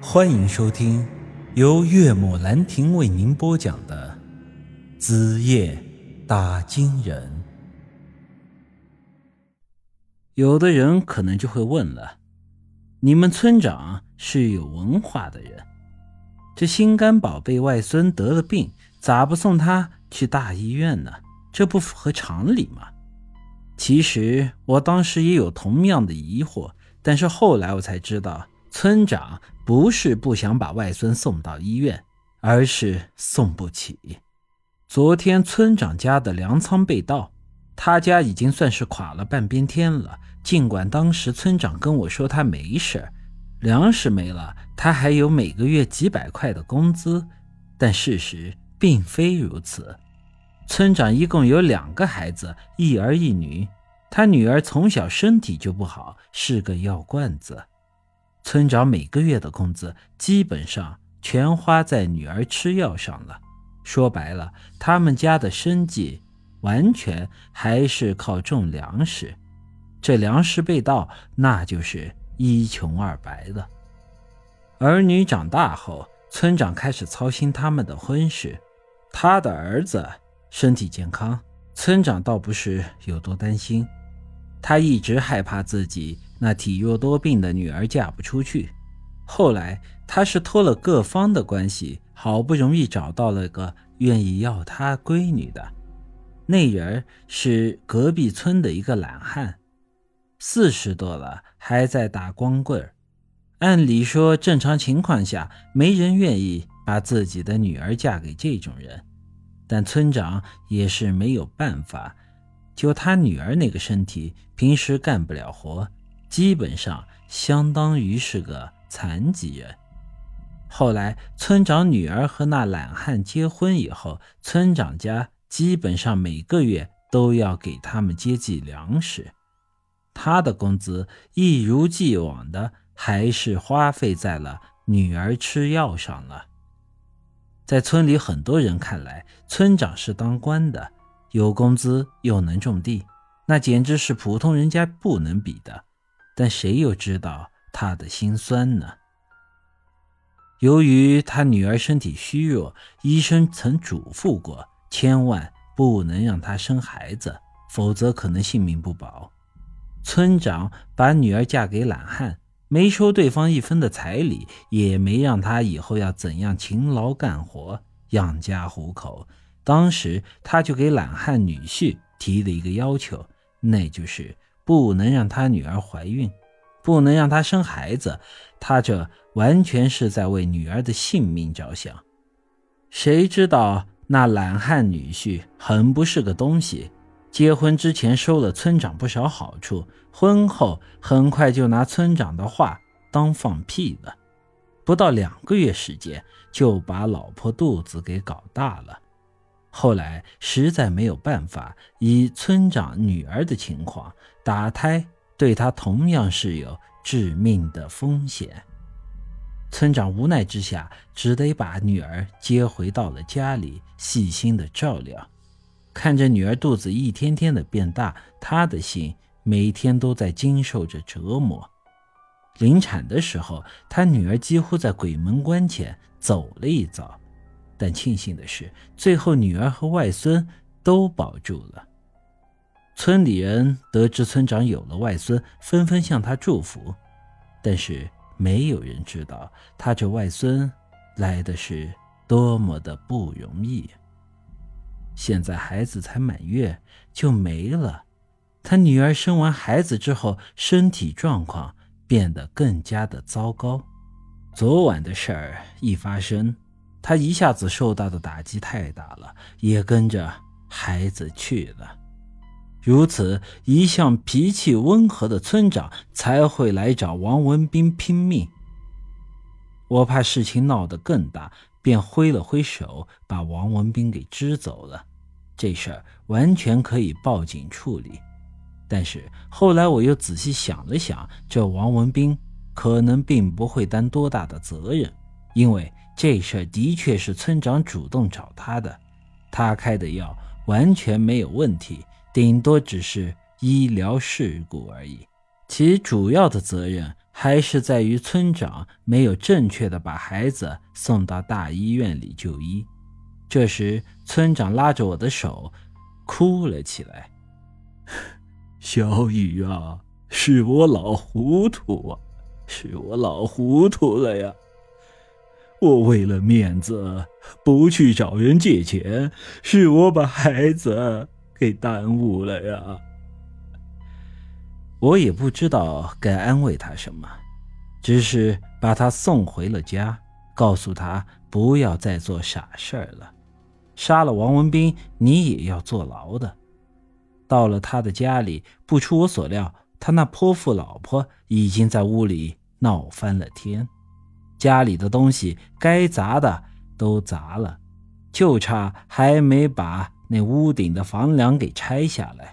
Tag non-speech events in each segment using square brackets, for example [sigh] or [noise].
欢迎收听由岳母兰亭为您播讲的《子夜打金人》。有的人可能就会问了：你们村长是有文化的人，这心肝宝贝外孙得了病，咋不送他去大医院呢？这不符合常理吗？其实我当时也有同样的疑惑，但是后来我才知道，村长不是不想把外孙送到医院，而是送不起。昨天村长家的粮仓被盗，他家已经算是垮了半边天了。尽管当时村长跟我说他没事，粮食没了，他还有每个月几百块的工资，但事实并非如此。村长一共有两个孩子，一儿一女。他女儿从小身体就不好，是个药罐子。村长每个月的工资基本上全花在女儿吃药上了。说白了，他们家的生计完全还是靠种粮食。这粮食被盗，那就是一穷二白了。儿女长大后，村长开始操心他们的婚事。他的儿子。身体健康，村长倒不是有多担心，他一直害怕自己那体弱多病的女儿嫁不出去。后来他是托了各方的关系，好不容易找到了个愿意要他闺女的。那人是隔壁村的一个懒汉，四十多了还在打光棍按理说，正常情况下没人愿意把自己的女儿嫁给这种人。但村长也是没有办法，就他女儿那个身体，平时干不了活，基本上相当于是个残疾人。后来村长女儿和那懒汉结婚以后，村长家基本上每个月都要给他们接济粮食，他的工资一如既往的还是花费在了女儿吃药上了。在村里很多人看来，村长是当官的，有工资又能种地，那简直是普通人家不能比的。但谁又知道他的心酸呢？由于他女儿身体虚弱，医生曾嘱咐过，千万不能让她生孩子，否则可能性命不保。村长把女儿嫁给懒汉。没收对方一分的彩礼，也没让他以后要怎样勤劳干活养家糊口。当时他就给懒汉女婿提了一个要求，那就是不能让他女儿怀孕，不能让他生孩子。他这完全是在为女儿的性命着想。谁知道那懒汉女婿很不是个东西。结婚之前收了村长不少好处，婚后很快就拿村长的话当放屁了。不到两个月时间，就把老婆肚子给搞大了。后来实在没有办法，以村长女儿的情况，打胎对她同样是有致命的风险。村长无奈之下，只得把女儿接回到了家里，细心的照料。看着女儿肚子一天天的变大，他的心每天都在经受着折磨。临产的时候，他女儿几乎在鬼门关前走了一遭，但庆幸的是，最后女儿和外孙都保住了。村里人得知村长有了外孙，纷纷向他祝福，但是没有人知道他这外孙来的是多么的不容易。现在孩子才满月就没了，他女儿生完孩子之后，身体状况变得更加的糟糕。昨晚的事儿一发生，他一下子受到的打击太大了，也跟着孩子去了。如此一向脾气温和的村长才会来找王文斌拼命。我怕事情闹得更大。便挥了挥手，把王文斌给支走了。这事儿完全可以报警处理，但是后来我又仔细想了想，这王文斌可能并不会担多大的责任，因为这事儿的确是村长主动找他的，他开的药完全没有问题，顶多只是医疗事故而已，其主要的责任还是在于村长没有正确的把孩子送到大医院里就医。这时，村长拉着我的手，哭了起来：“ [laughs] 小雨啊，是我老糊涂啊，是我老糊涂了呀！我为了面子不去找人借钱，是我把孩子给耽误了呀。”我也不知道该安慰他什么，只是把他送回了家，告诉他不要再做傻事了。杀了王文斌，你也要坐牢的。到了他的家里，不出我所料，他那泼妇老婆已经在屋里闹翻了天，家里的东西该砸的都砸了，就差还没把那屋顶的房梁给拆下来。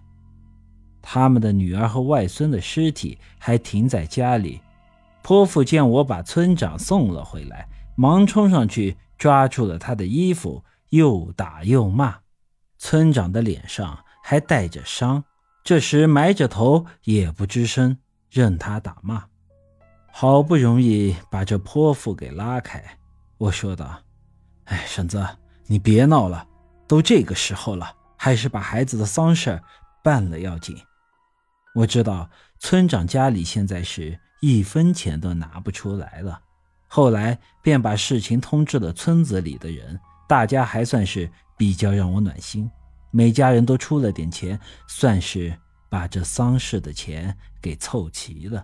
他们的女儿和外孙的尸体还停在家里。泼妇见我把村长送了回来，忙冲上去抓住了他的衣服，又打又骂。村长的脸上还带着伤，这时埋着头也不吱声，任他打骂。好不容易把这泼妇给拉开，我说道：“哎，婶子，你别闹了，都这个时候了，还是把孩子的丧事办了要紧。”我知道村长家里现在是一分钱都拿不出来了，后来便把事情通知了村子里的人，大家还算是比较让我暖心，每家人都出了点钱，算是把这丧事的钱给凑齐了。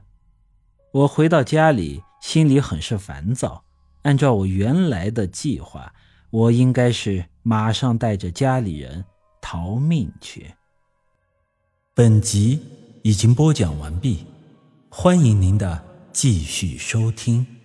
我回到家里，心里很是烦躁。按照我原来的计划，我应该是马上带着家里人逃命去。本集。已经播讲完毕，欢迎您的继续收听。